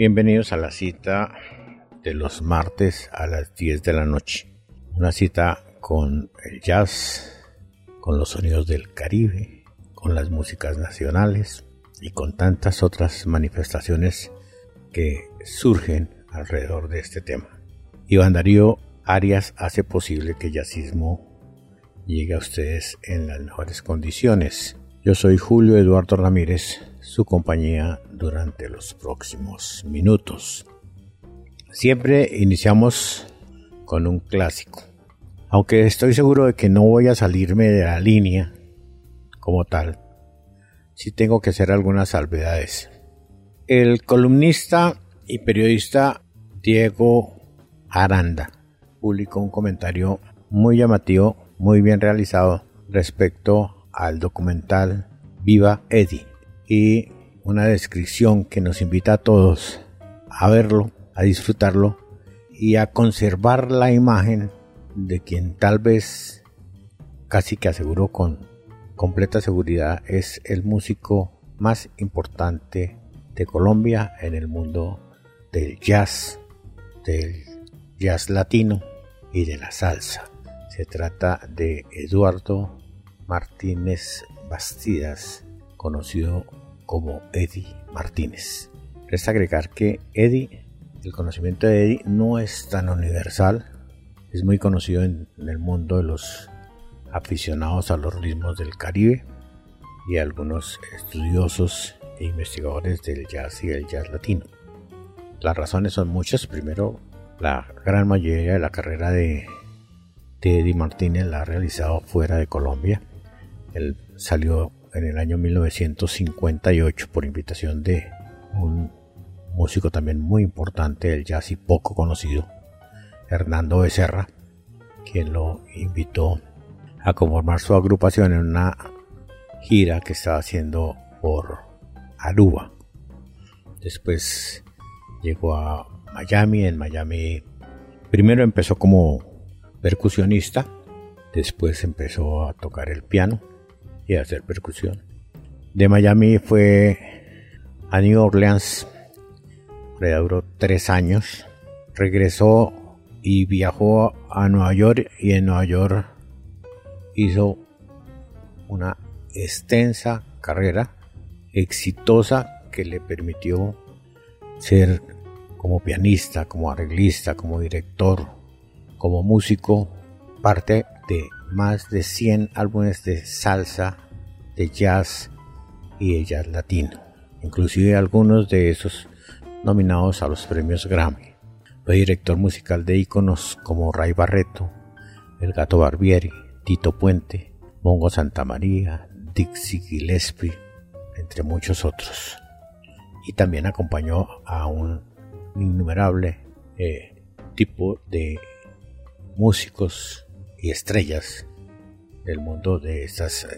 bienvenidos a la cita de los martes a las 10 de la noche. Una cita con el jazz, con los sonidos del Caribe, con las músicas nacionales y con tantas otras manifestaciones que surgen alrededor de este tema. Iván Darío Arias hace posible que el jazzismo llegue a ustedes en las mejores condiciones. Yo soy Julio Eduardo Ramírez, su compañía durante los próximos minutos. Siempre iniciamos con un clásico. Aunque estoy seguro de que no voy a salirme de la línea como tal, sí tengo que hacer algunas salvedades. El columnista y periodista Diego Aranda publicó un comentario muy llamativo, muy bien realizado respecto al documental Viva Eddie y una descripción que nos invita a todos a verlo, a disfrutarlo y a conservar la imagen de quien tal vez casi que aseguró con completa seguridad es el músico más importante de Colombia en el mundo del jazz, del jazz latino y de la salsa. Se trata de Eduardo Martínez Bastidas, conocido como Eddie Martínez. Resta agregar que Eddie, el conocimiento de Eddie no es tan universal, es muy conocido en, el mundo de los aficionados a los ritmos del Caribe y algunos estudiosos e investigadores del jazz y el jazz latino. Las razones son muchas. Primero, la gran mayoría de la carrera de, Eddie Martínez la ha realizado fuera de Colombia. Él salió en el año 1958 por invitación de un músico también muy importante del jazz y poco conocido, Hernando Becerra, quien lo invitó a conformar su agrupación en una gira que estaba haciendo por Aruba. Después llegó a Miami, en Miami primero empezó como percusionista, después empezó a tocar el piano y hacer percusión. De Miami fue a New Orleans, le duró tres años, regresó y viajó a Nueva York y en Nueva York hizo una extensa carrera exitosa que le permitió ser como pianista, como arreglista, como director, como músico, parte de más de 100 álbumes de salsa, de jazz y de jazz latino, inclusive algunos de esos nominados a los premios Grammy. Fue director musical de íconos como Ray Barreto, El Gato Barbieri, Tito Puente, Mongo Santa María, Dixie Gillespie, entre muchos otros. Y también acompañó a un innumerable eh, tipo de músicos y estrellas del mundo de estas eh,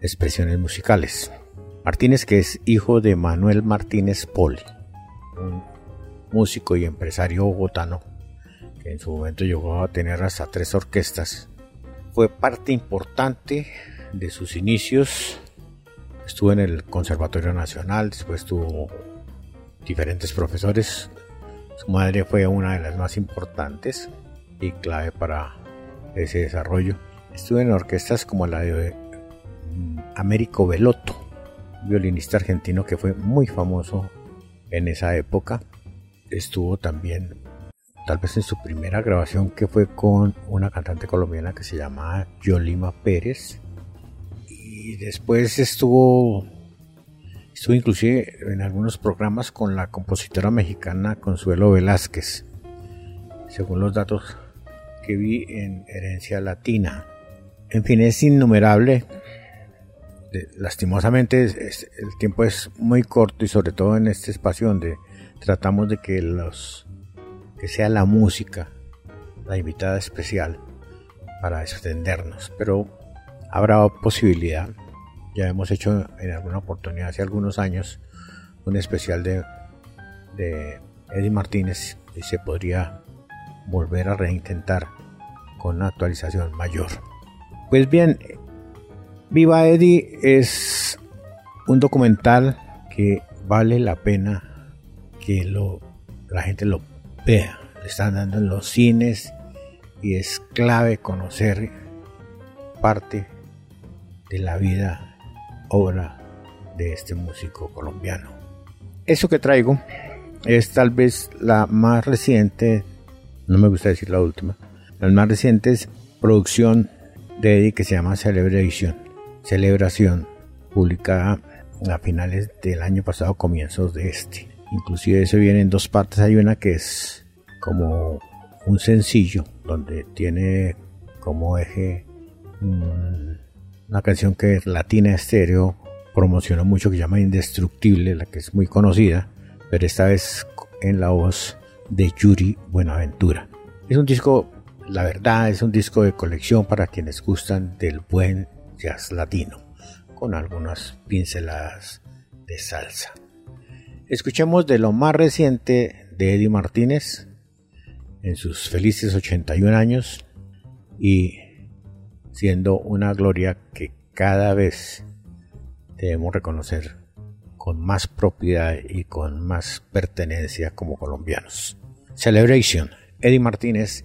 expresiones musicales. Martínez, que es hijo de Manuel Martínez Poli, un músico y empresario bogotano en su momento llegó a tener hasta tres orquestas. Fue parte importante de sus inicios. Estuvo en el Conservatorio Nacional, después tuvo diferentes profesores. Su madre fue una de las más importantes y clave para ese desarrollo. Estuvo en orquestas como la de mm, Américo Belotto, violinista argentino que fue muy famoso en esa época. Estuvo también tal vez en su primera grabación que fue con una cantante colombiana que se llamaba Yolima Pérez y después estuvo estuvo inclusive en algunos programas con la compositora mexicana Consuelo Velázquez según los datos que vi en Herencia Latina. En fin es innumerable. Lastimosamente el tiempo es muy corto y sobre todo en este espacio donde tratamos de que los que sea la música la invitada especial para extendernos, pero habrá posibilidad. Ya hemos hecho en alguna oportunidad hace algunos años un especial de, de Eddie Martínez y se podría volver a reintentar con una actualización mayor. Pues bien, Viva Eddie es un documental que vale la pena que lo, la gente lo vea. Le están dando en los cines y es clave conocer parte de la vida, obra de este músico colombiano. Eso que traigo es tal vez la más reciente, no me gusta decir la última, la más reciente es producción de Eddie que se llama Celebration, Celebración, publicada a finales del año pasado, comienzos de este. Inclusive eso viene en dos partes, hay una que es como un sencillo donde tiene como eje una canción que Latina Estéreo promocionó mucho que se llama Indestructible, la que es muy conocida, pero esta vez en la voz de Yuri Buenaventura. Es un disco, la verdad, es un disco de colección para quienes gustan del buen jazz latino, con algunas pinceladas de salsa. Escuchemos de lo más reciente de Eddie Martínez, en sus felices 81 años y siendo una gloria que cada vez debemos reconocer con más propiedad y con más pertenencia como colombianos. Celebration, Eddie Martínez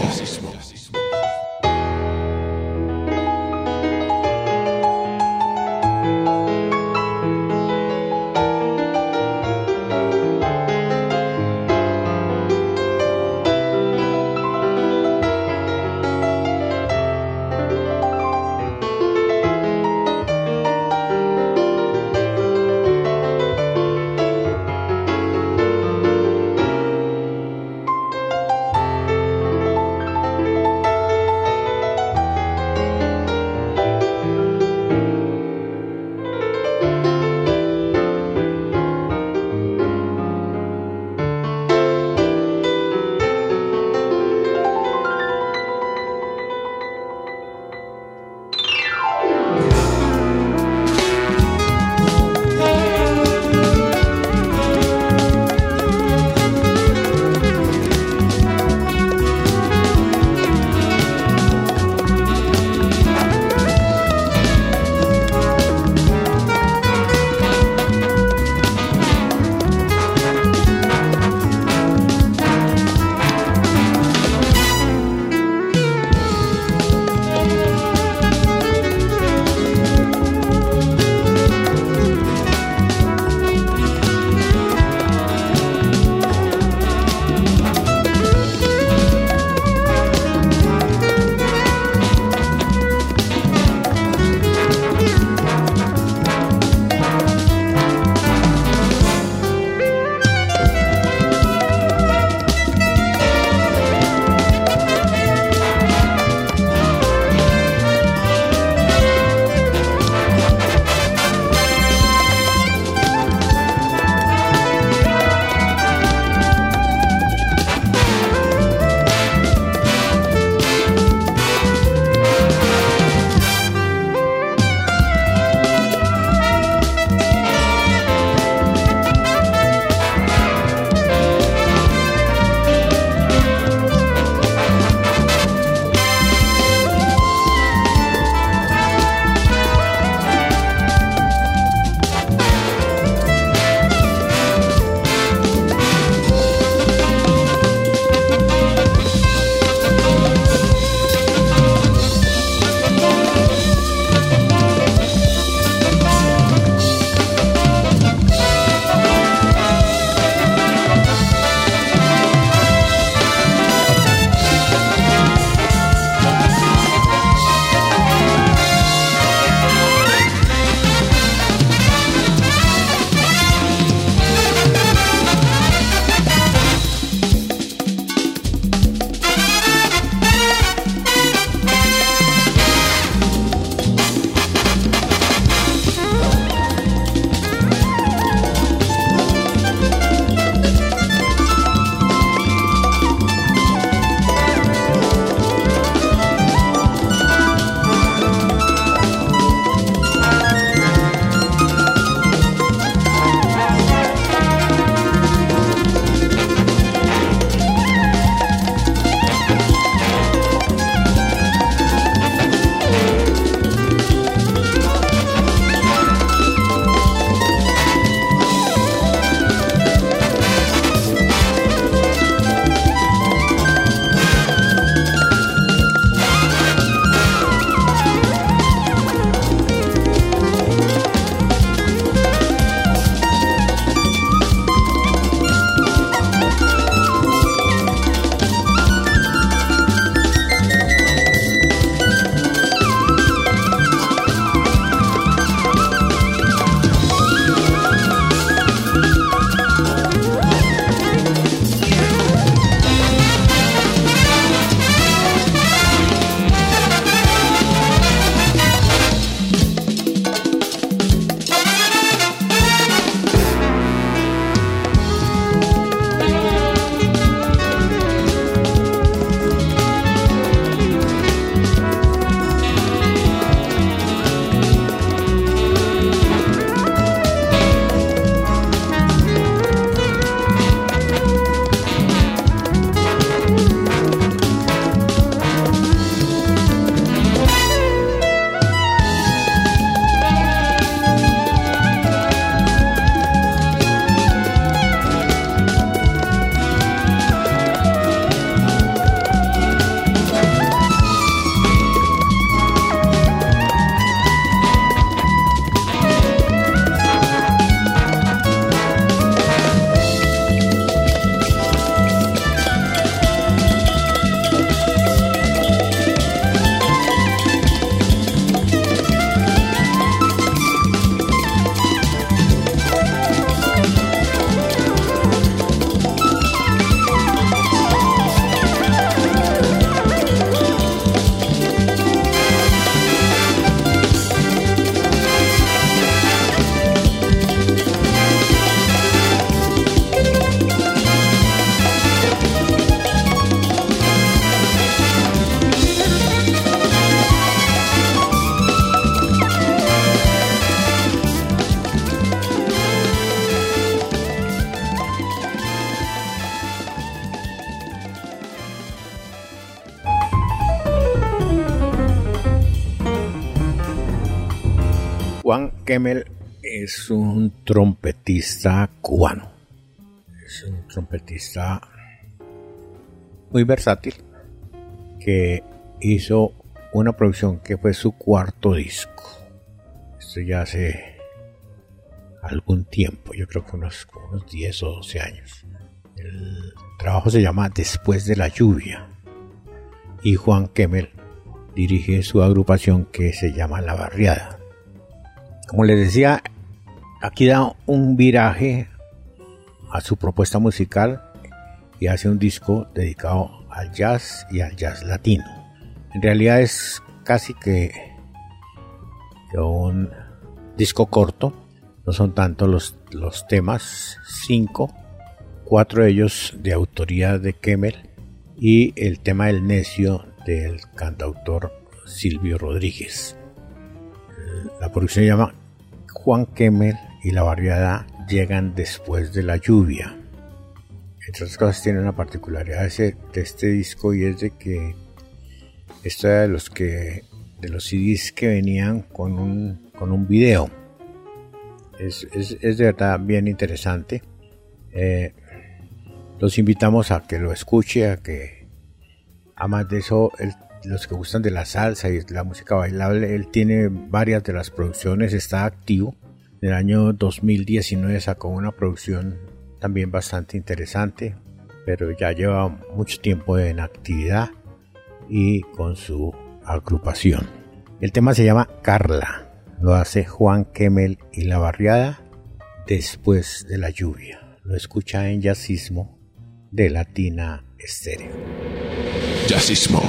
Kemmel es un trompetista cubano. Es un trompetista muy versátil que hizo una producción que fue su cuarto disco. Esto ya hace algún tiempo, yo creo que unos, unos 10 o 12 años. El trabajo se llama Después de la lluvia y Juan Kemmel dirige su agrupación que se llama La Barriada. Como les decía, aquí da un viraje a su propuesta musical y hace un disco dedicado al jazz y al jazz latino. En realidad es casi que, un disco corto, no son tanto los, los temas, cinco, cuatro de ellos de autoría de Kemmel y el tema del necio del cantautor Silvio Rodríguez. La producción se llama Juan Kemmel y la barriada llegan después de la lluvia. Entre otras cosas tiene una particularidad de este disco y es de que esto era de los que de los CDs que venían con un, con un video. Es, de verdad bien interesante. Eh, los invitamos a que lo escuche, a que, además de eso, los que gustan de la salsa y la música bailable, él tiene varias de las producciones, está activo. En el año 2019 sacó una producción también bastante interesante, pero ya lleva mucho tiempo en actividad y con su agrupación. El tema se llama Carla, lo hace Juan Kemmel y la barriada después de la lluvia. Lo escucha en Jazzismo de Latina Estéreo. Jazzismo.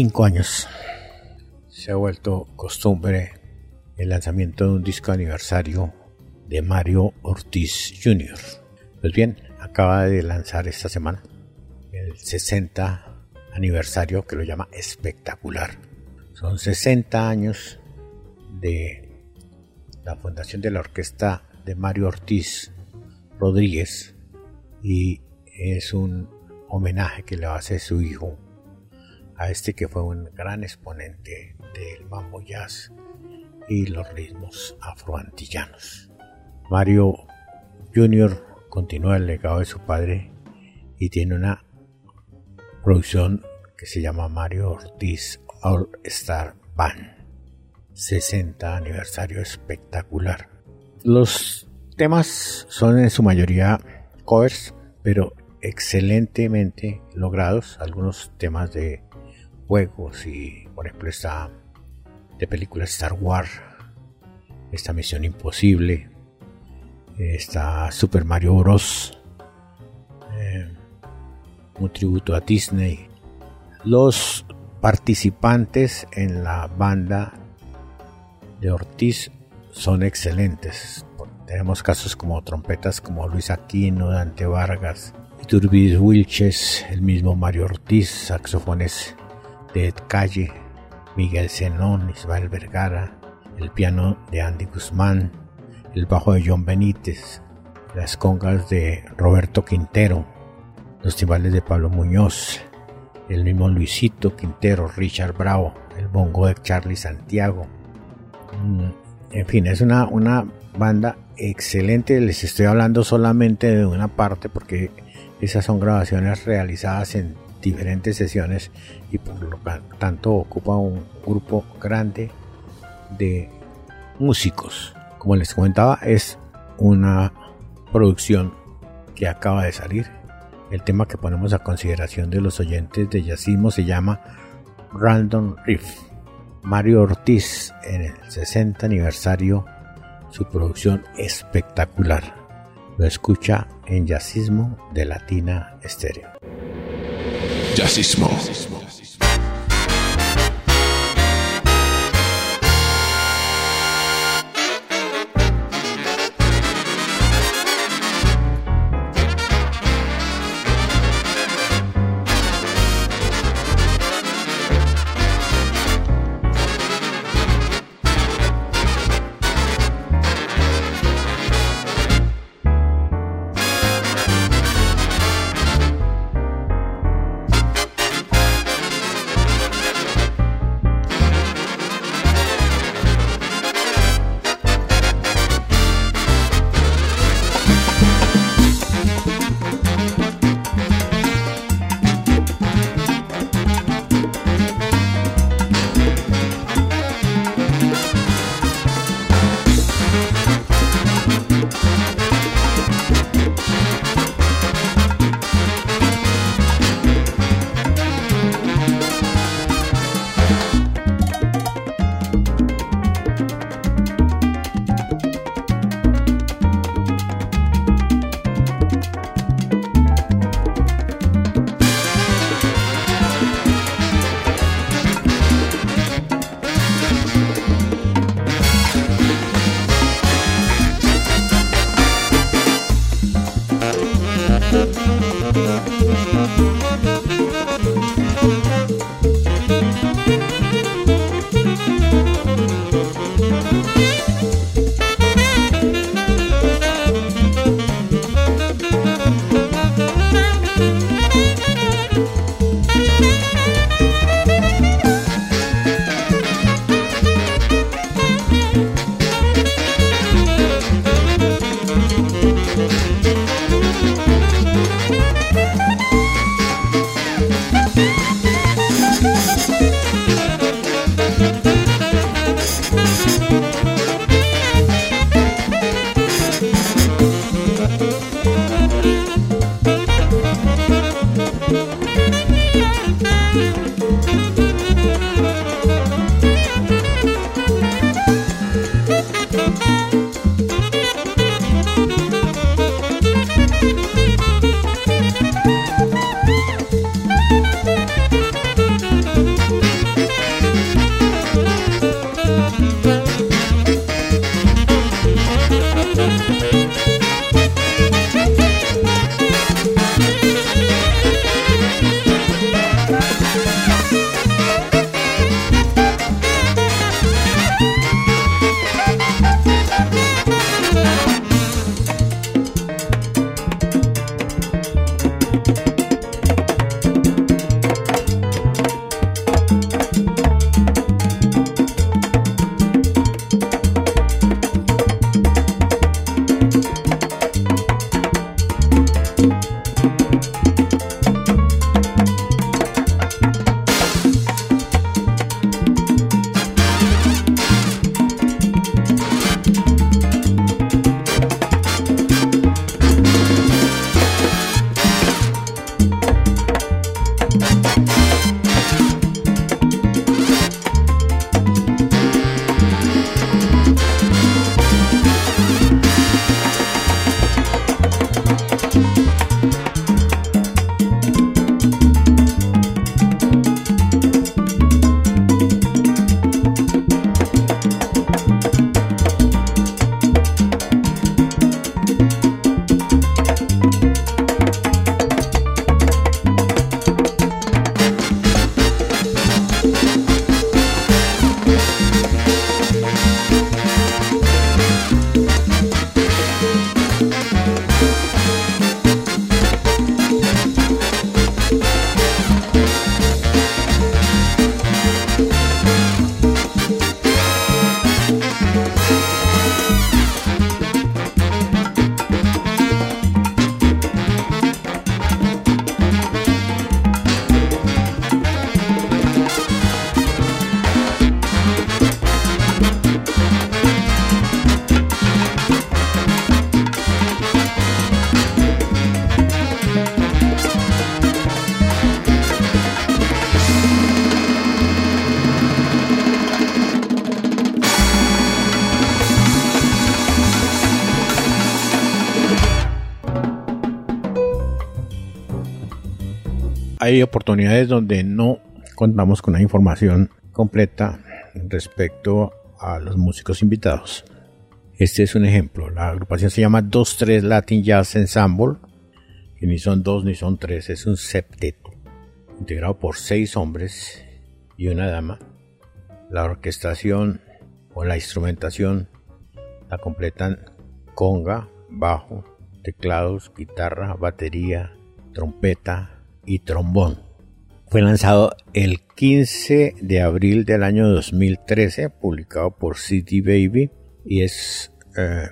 Cinco años se ha vuelto costumbre el lanzamiento de un disco aniversario de Mario Ortiz Jr. Pues bien, acaba de lanzar esta semana el 60 aniversario que lo llama espectacular. Son 60 años de la fundación de la orquesta de Mario Ortiz Rodríguez y es un homenaje que le hace su hijo a este que fue un gran exponente del mambo jazz y los ritmos afroantillanos. Mario Jr. continúa el legado de su padre y tiene una producción que se llama Mario Ortiz All Star Band. 60 aniversario espectacular. Los temas son en su mayoría covers, pero excelentemente logrados. Algunos temas de juegos y por ejemplo esta de película Star Wars, esta Misión Imposible, esta Super Mario Bros. Eh, un tributo a Disney. Los participantes en la banda de Ortiz son excelentes. Tenemos casos como trompetas como Luis Aquino, Dante Vargas, Iturbis Wilches, el mismo Mario Ortiz, saxofones de Calle, Miguel Zenón, Isabel Vergara, el piano de Andy Guzmán, el bajo de John Benítez, las congas de Roberto Quintero, los timbales de Pablo Muñoz, el mismo Luisito Quintero, Richard Bravo, el bongo de Charlie Santiago. Mm, en fin, es una, una banda excelente. Les estoy hablando solamente de una parte porque esas son grabaciones realizadas en diferentes sesiones y por lo tanto ocupa un grupo grande de músicos. Como les comentaba, es una producción que acaba de salir. El tema que ponemos a consideración de los oyentes de Yacismo se llama Random Riff. Mario Ortiz en el 60 aniversario, su producción espectacular. Lo escucha en Yacismo de Latina Estéreo. Jazzismo. Hay oportunidades donde no contamos con una información completa respecto a los músicos invitados. Este es un ejemplo. La agrupación se llama 2-3 Latin Jazz Ensemble, que ni son dos ni son tres, es un septeto, integrado por seis hombres y una dama. La orquestación o la instrumentación la completan conga, bajo, teclados, guitarra, batería, trompeta y trombón. Fue lanzado el 15 de abril del año 2013, publicado por City Baby y es eh,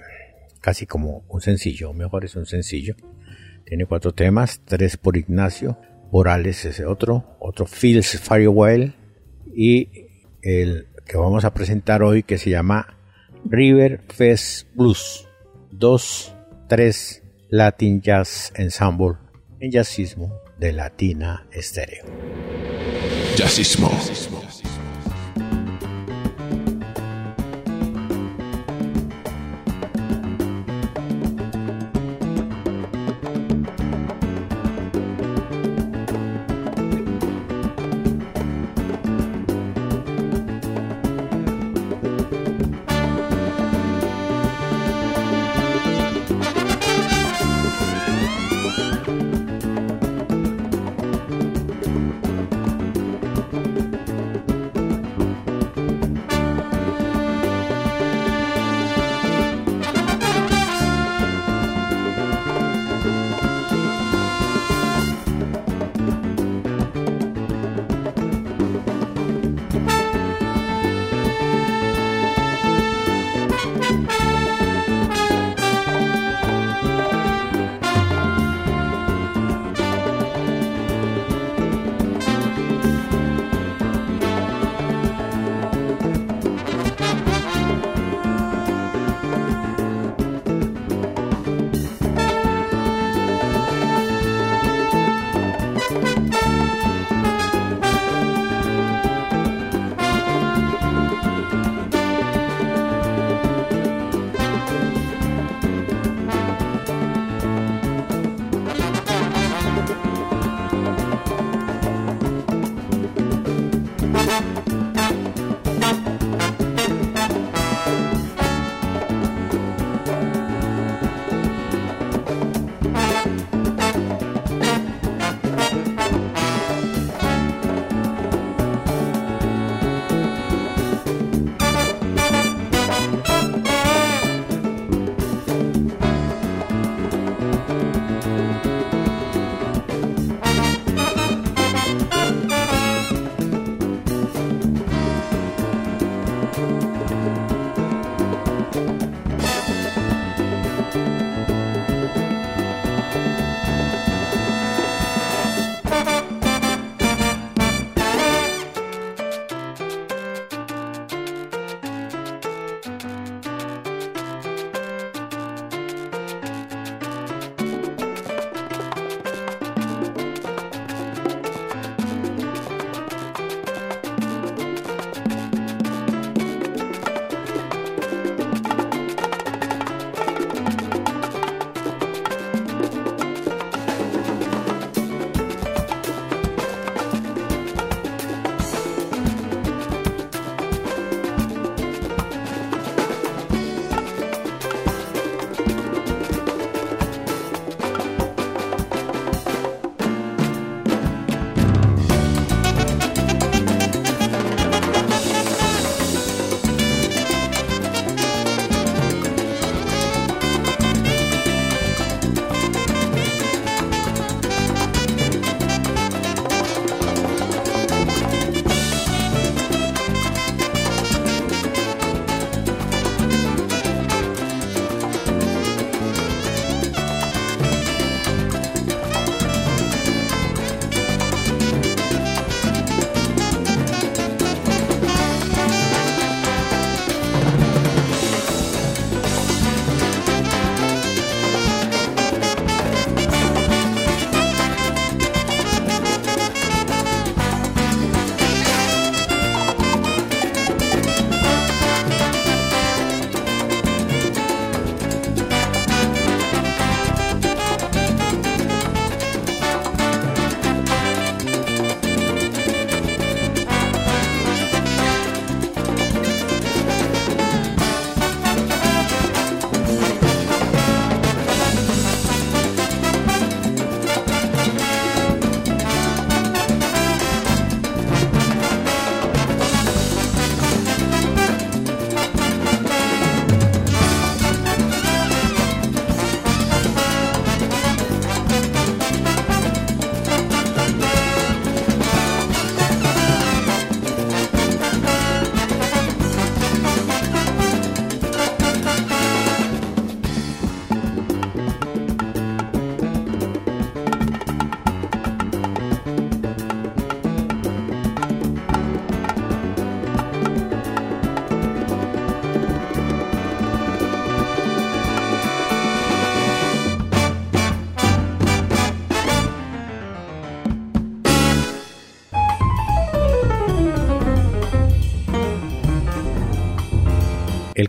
casi como un sencillo, mejor es un sencillo. Tiene cuatro temas, tres por Ignacio, Morales es otro, otro Feels Firewall y el que vamos a presentar hoy que se llama River Fest Blues. Dos, tres Latin Jazz Ensemble en jazzismo de Latina Estéreo. Jazzismo.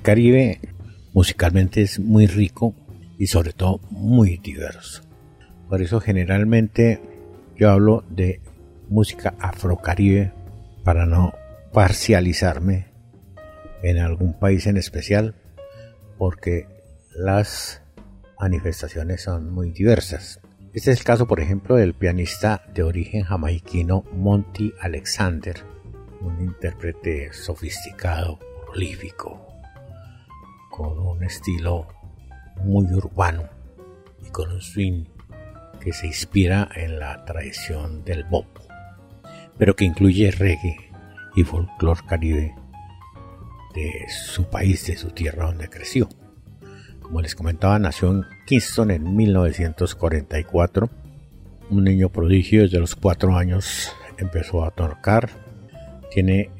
Caribe musicalmente es muy rico y sobre todo muy diverso. Por eso generalmente yo hablo de música afrocaribe para no parcializarme en algún país en especial, porque las manifestaciones son muy diversas. Este es el caso, por ejemplo, del pianista de origen jamaiquino Monty Alexander, un intérprete sofisticado, prolífico, con un estilo muy urbano y con un swing que se inspira en la tradición del bop, pero que incluye reggae y folclore caribe de su país, de su tierra donde creció. Como les comentaba, nació en Kingston en 1944. Un niño prodigio desde los cuatro años empezó a tocar. Tiene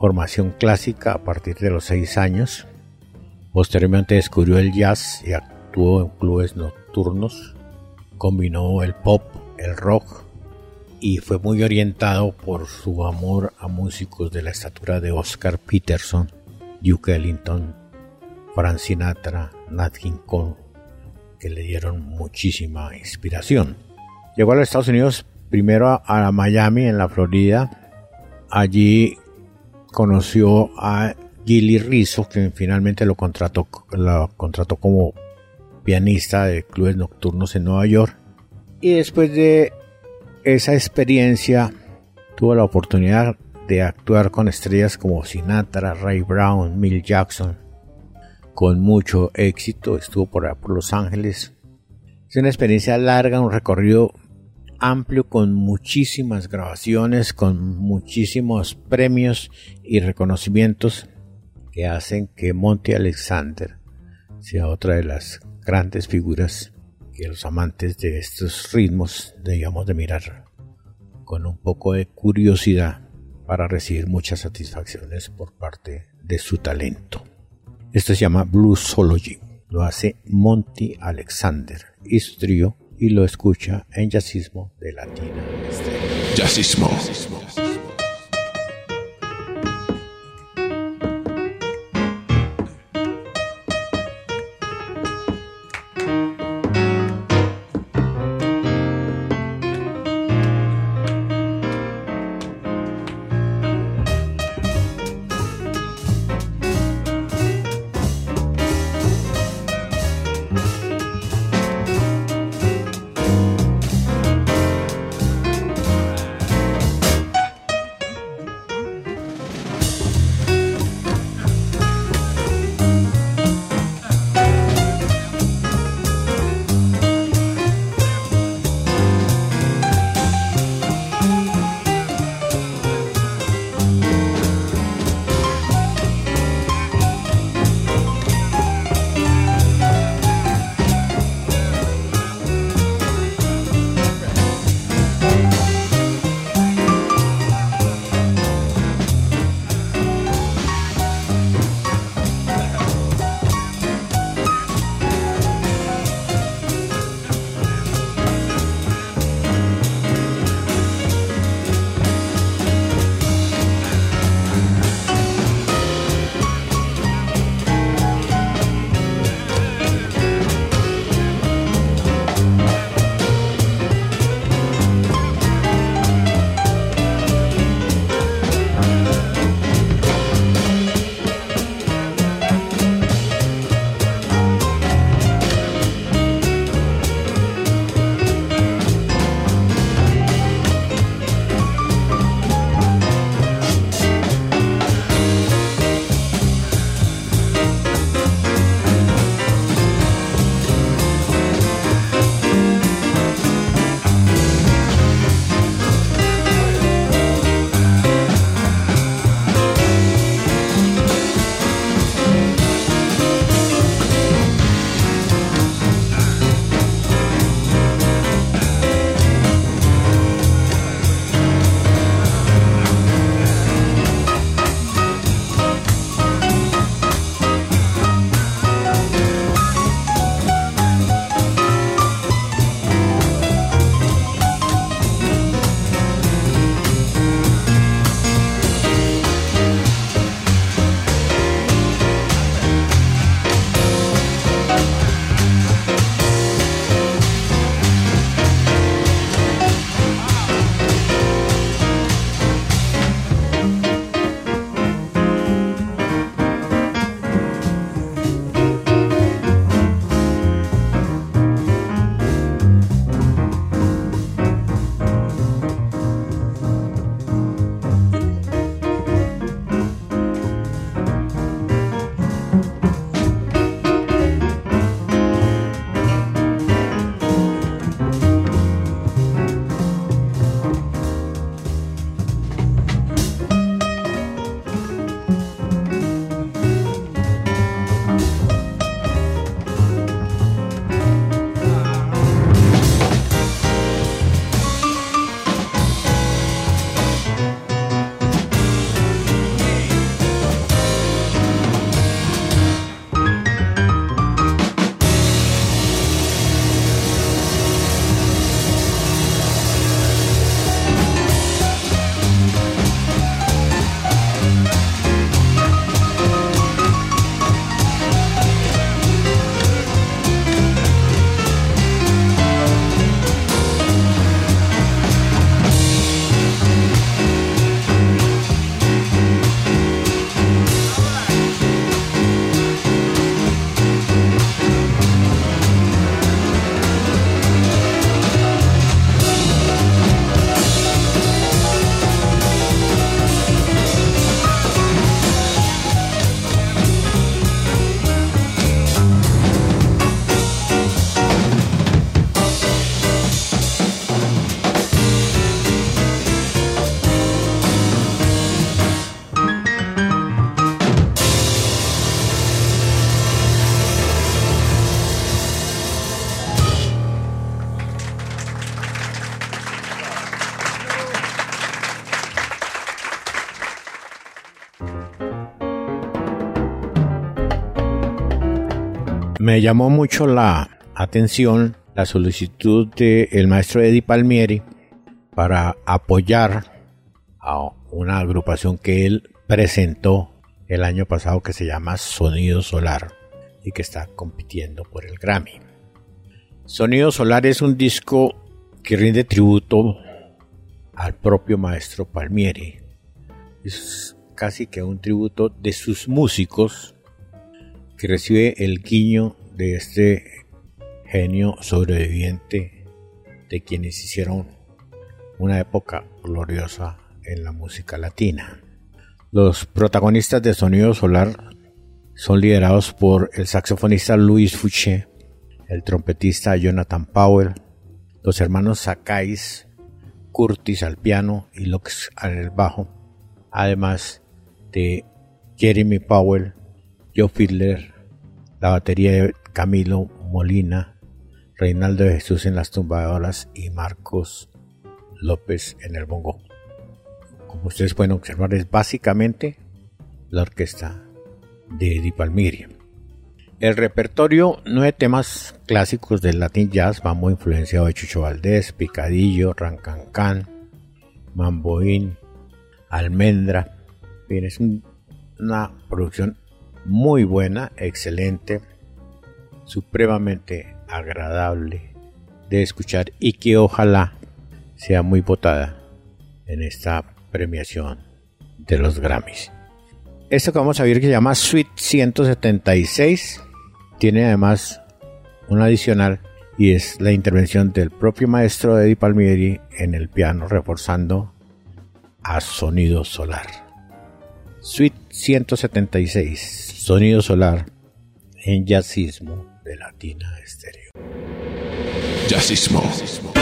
formación clásica a partir de los seis años. Posteriormente descubrió el jazz y actuó en clubes nocturnos combinó el pop, el rock y fue muy orientado por su amor a músicos de la estatura de Oscar Peterson, Duke Ellington, Frank Sinatra, Nat King Cole, que le dieron muchísima inspiración. Llegó a los Estados Unidos primero a, Miami, en la Florida. Allí conoció a Gilly Rizzo, que finalmente lo contrató, lo contrató como pianista de clubes nocturnos en Nueva York. Y después de esa experiencia tuvo la oportunidad de actuar con estrellas como Sinatra, Ray Brown, Mill Jackson. Con mucho éxito estuvo por, por Los Ángeles. Es una experiencia larga, un recorrido amplio con muchísimas grabaciones, con muchísimos premios y reconocimientos que hacen que Monty Alexander sea otra de las grandes figuras que los amantes de estos ritmos debíamos de mirar con un poco de curiosidad para recibir muchas satisfacciones por parte de su talento. Esto se llama Bluesology. Lo hace Monty Alexander y su trío y lo escucha en Jazzismo de Latina. Jazzismo. Me llamó mucho la atención la solicitud del maestro Eddie Palmieri para apoyar a una agrupación que él presentó el año pasado que se llama Sonido Solar y que está compitiendo por el Grammy. Sonido Solar es un disco que rinde tributo al propio maestro Palmieri. Es casi que un tributo de sus músicos que recibe el guiño de este genio sobreviviente de quienes hicieron una época gloriosa en la música latina. Los protagonistas de Sonido Solar son liderados por el saxofonista Luis Fouché, el trompetista Jonathan Powell, los hermanos Sakais, Curtis al piano y Lux al bajo, además de Jeremy Powell, Joe Fiedler, la batería de Camilo Molina, Reinaldo de Jesús en las tumbadoras y Marcos López en el bongo. Como ustedes pueden observar, es básicamente la orquesta de Di Palmieri. El repertorio, nueve temas clásicos del Latin Jazz, vamos influenciado de Chucho Valdés, Picadillo, Rancancán, Mamboín, Almendra. Bien, es una producción muy buena, excelente, supremamente agradable de escuchar y que ojalá sea muy votada en esta premiación de los Grammys. Esto que vamos a ver que se llama Suite 176 tiene además un adicional y es la intervención del propio maestro Eddie Palmieri en el piano reforzando a sonido solar. Suite 176, sonido solar en jazzismo de Latina Estéreo. Jazzismo.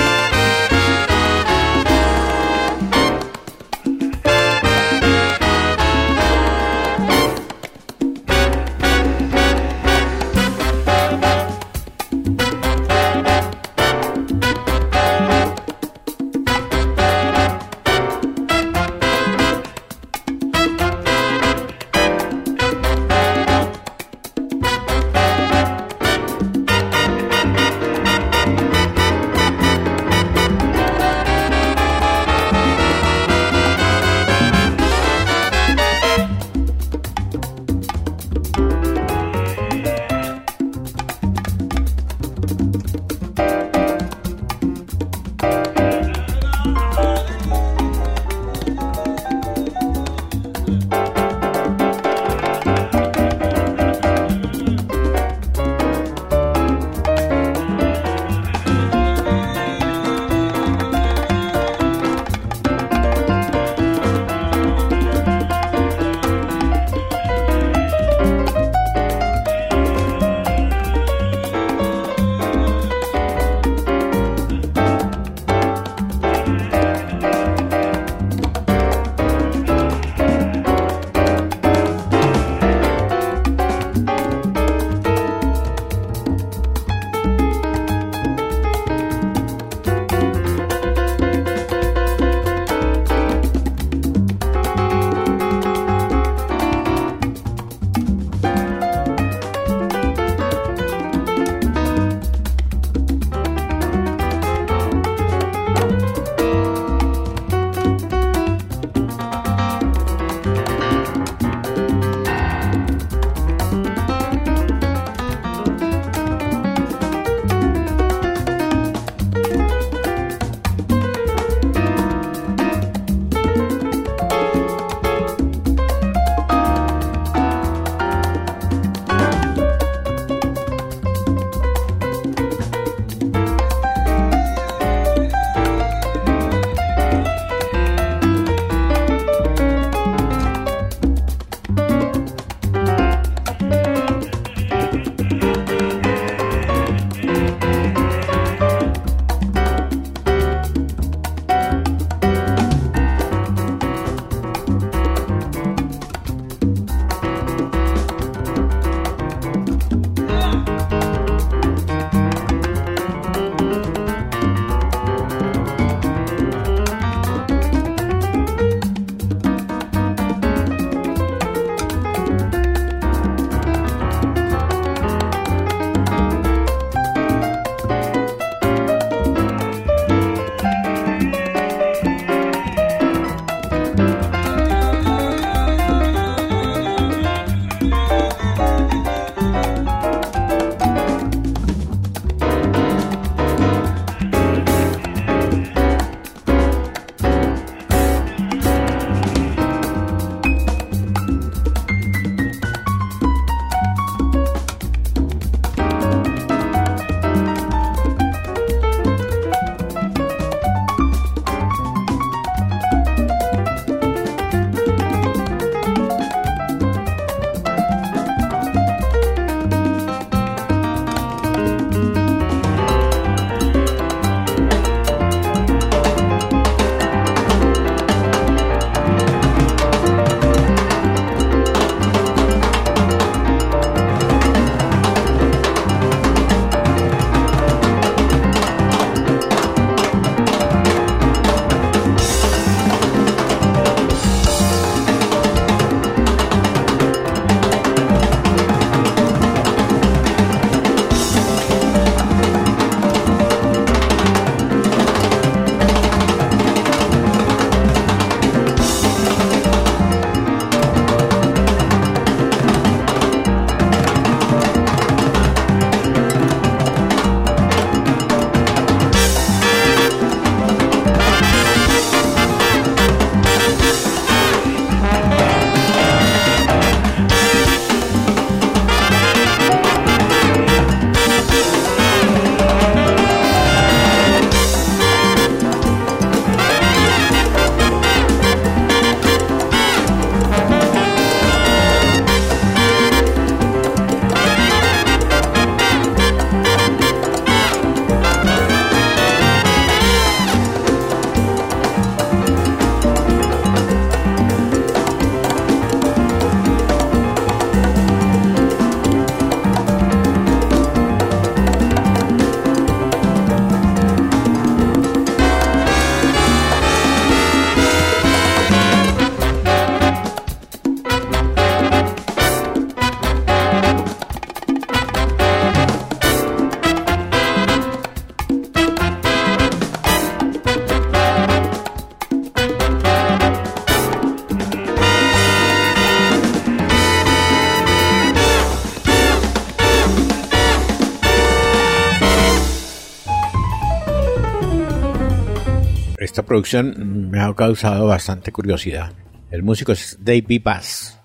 Producción me ha causado bastante curiosidad. El músico es David Bass,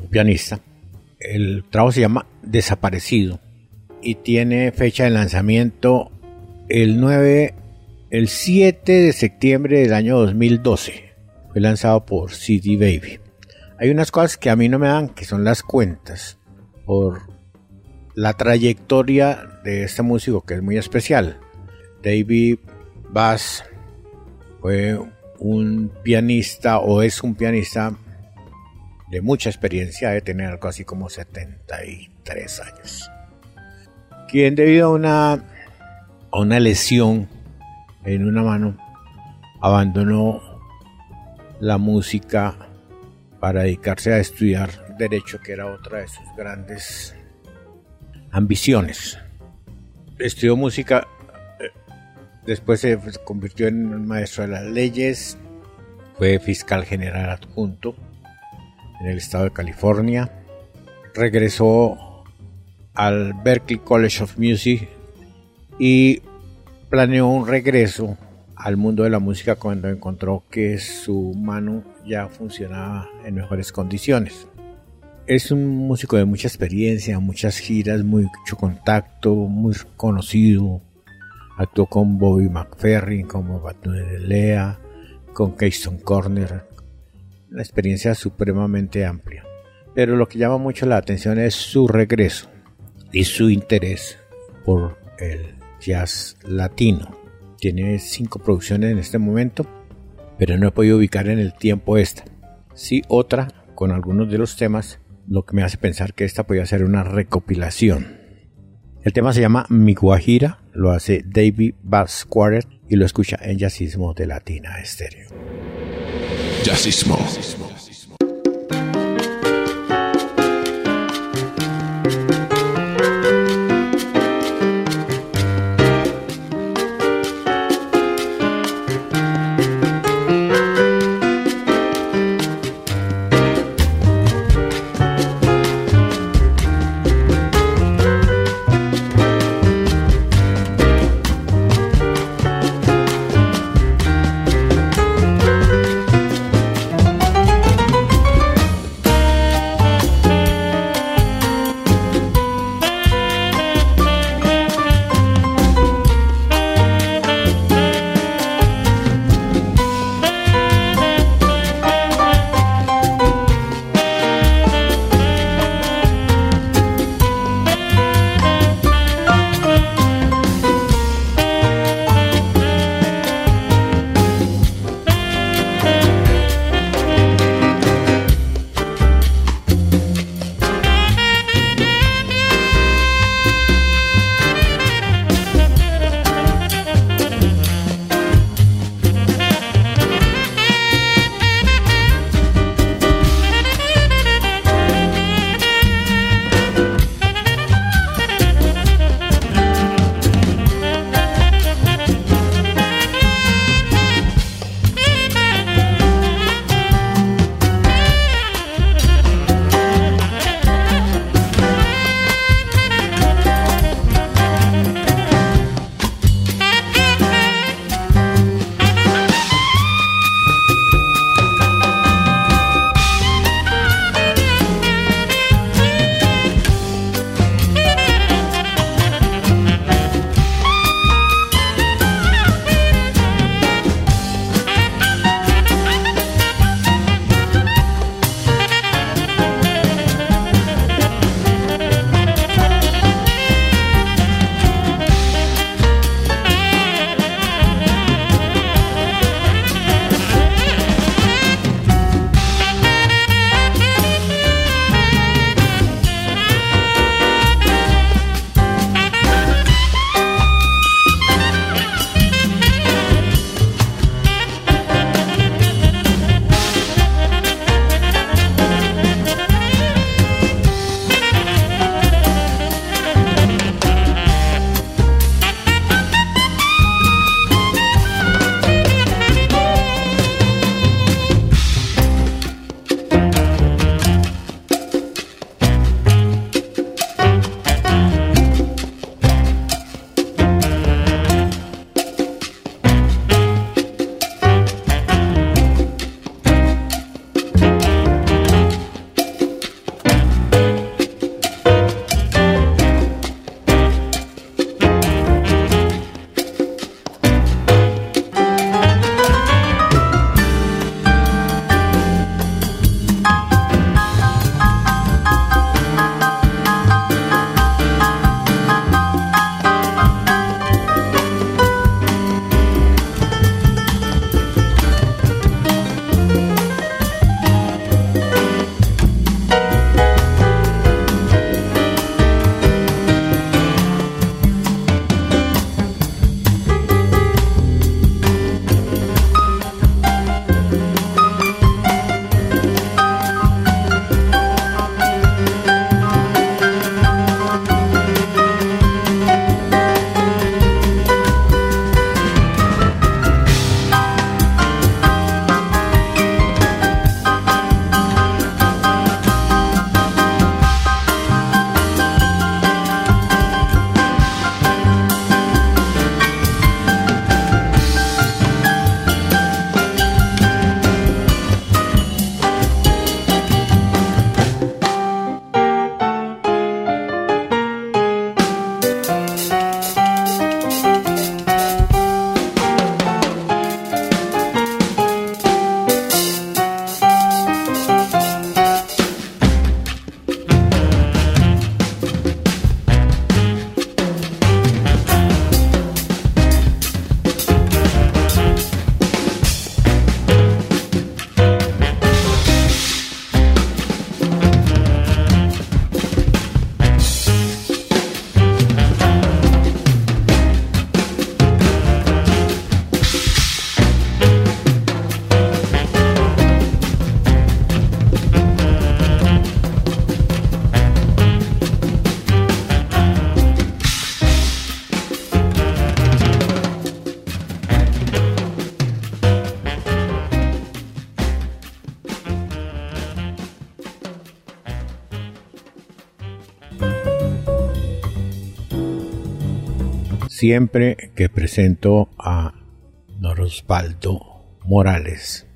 un pianista. El trabajo se llama Desaparecido y tiene fecha de lanzamiento el 9, el 7 de septiembre del año 2012. Fue lanzado por CD Baby. Hay unas cosas que a mí no me dan, que son las cuentas, por la trayectoria de este músico que es muy especial. David Bass fue un pianista o es un pianista de mucha experiencia, de tener algo así como 73 años. Quien debido a una, a una lesión en una mano abandonó la música para dedicarse a estudiar derecho, que era otra de sus grandes ambiciones. Estudió música Después se convirtió en maestro de las leyes, fue fiscal general adjunto en el estado de California, regresó al Berklee College of Music y planeó un regreso al mundo de la música cuando encontró que su mano ya funcionaba en mejores condiciones. Es un músico de mucha experiencia, muchas giras, mucho contacto, muy conocido, Actuó con Bobby McFerrin, como de Lea, con Keystone Corner. Una experiencia supremamente amplia. Pero lo que llama mucho la atención es su regreso y su interés por el jazz latino. Tiene cinco producciones en este momento, pero no he podido ubicar en el tiempo esta. Sí otra con algunos de los temas, lo que me hace pensar que esta podría ser una recopilación el tema se llama Mi Guajira, lo hace David Bass Quarter y lo escucha en Jazzismo de Latina Estéreo. Jazzismo. Siempre que presento a Norosvaldo Morales,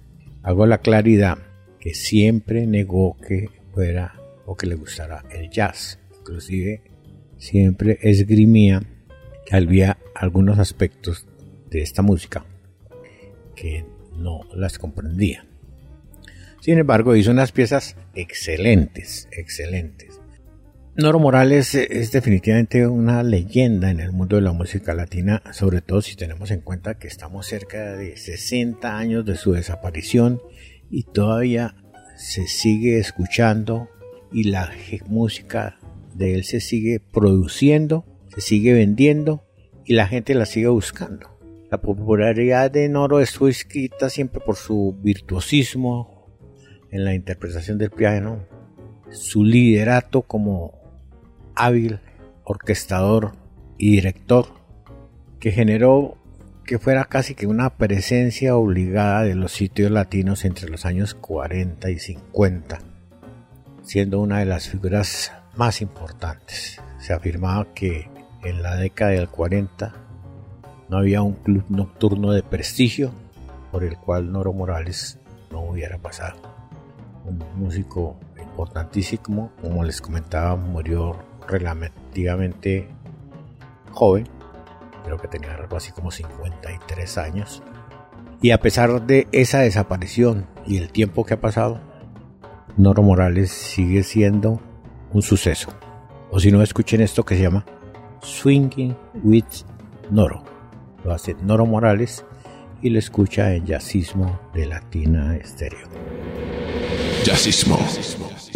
hago la claridad que siempre negó que fuera o que le gustara el jazz. Inclusive siempre esgrimía que había algunos aspectos de esta música que no las comprendía. Sin embargo, hizo unas piezas excelentes, excelentes. Noro Morales es definitivamente una leyenda en el mundo de la música latina, sobre todo si tenemos en cuenta que estamos cerca de 60 años de su desaparición y todavía se sigue escuchando y la música de él se sigue produciendo, se sigue vendiendo y la gente la sigue buscando. La popularidad de Noro estuvo escrita siempre por su virtuosismo en la interpretación del piano, su liderato como hábil orquestador y director que generó que fuera casi que una presencia obligada de los sitios latinos entre los años 40 y 50, siendo una de las figuras más importantes. Se afirmaba que en la década del 40 no había un club nocturno de prestigio por el cual Noro Morales no hubiera pasado. Un músico importantísimo, como les comentaba, murió relativamente joven, creo que tenía algo así como 53 años. Y a pesar de esa desaparición y el tiempo que ha pasado, Noro Morales sigue siendo un suceso. O si no, escuchen esto que se llama Swinging with Noro lo hace Noro Morales y lo escucha en Jazzismo de Latina Estéreo. Jazzismo. de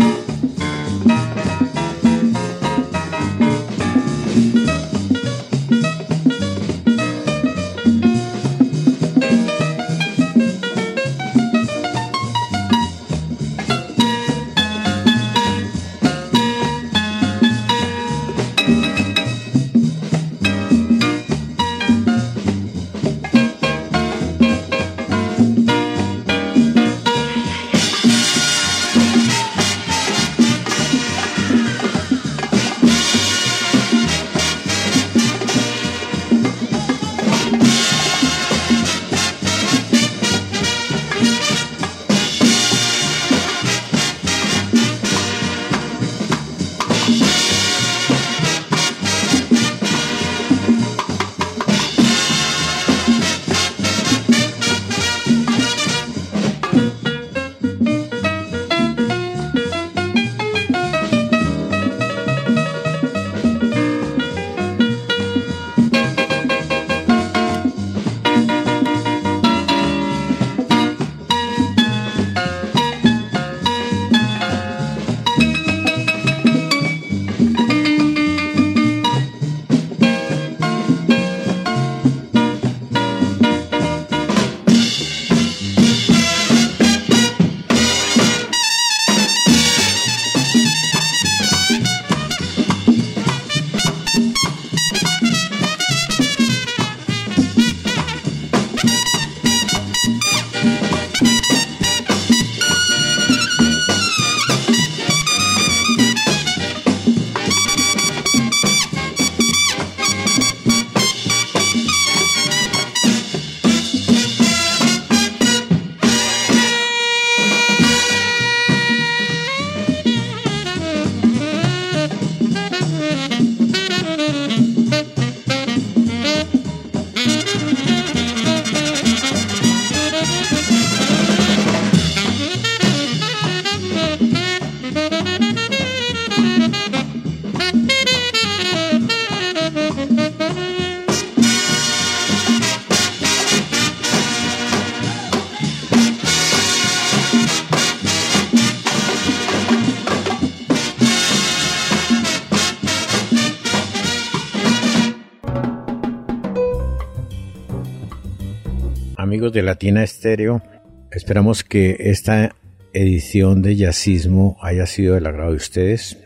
Latina Estéreo. Esperamos que esta edición de Yacismo haya sido del agrado de ustedes.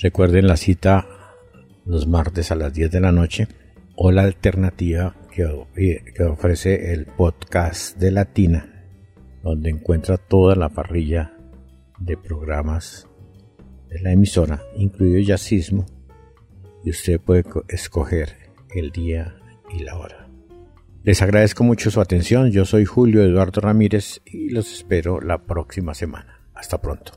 Recuerden la cita los martes a las 10 de la noche o la alternativa que, que ofrece el podcast de Latina, donde encuentra toda la parrilla de programas de la emisora, incluido Yacismo, y usted puede escoger el día y la hora. Les agradezco mucho su atención. Yo soy Julio Eduardo Ramírez y los espero la próxima semana. Hasta pronto.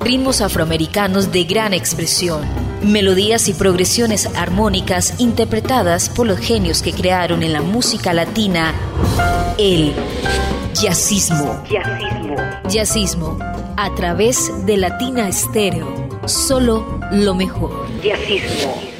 Ritmos afroamericanos de gran expresión. Melodías y progresiones armónicas interpretadas por los genios que crearon en la música latina el jazzismo. Jazzismo. Jazzismo. A través de Latina Estéreo. Solo lo mejor. Jazzismo.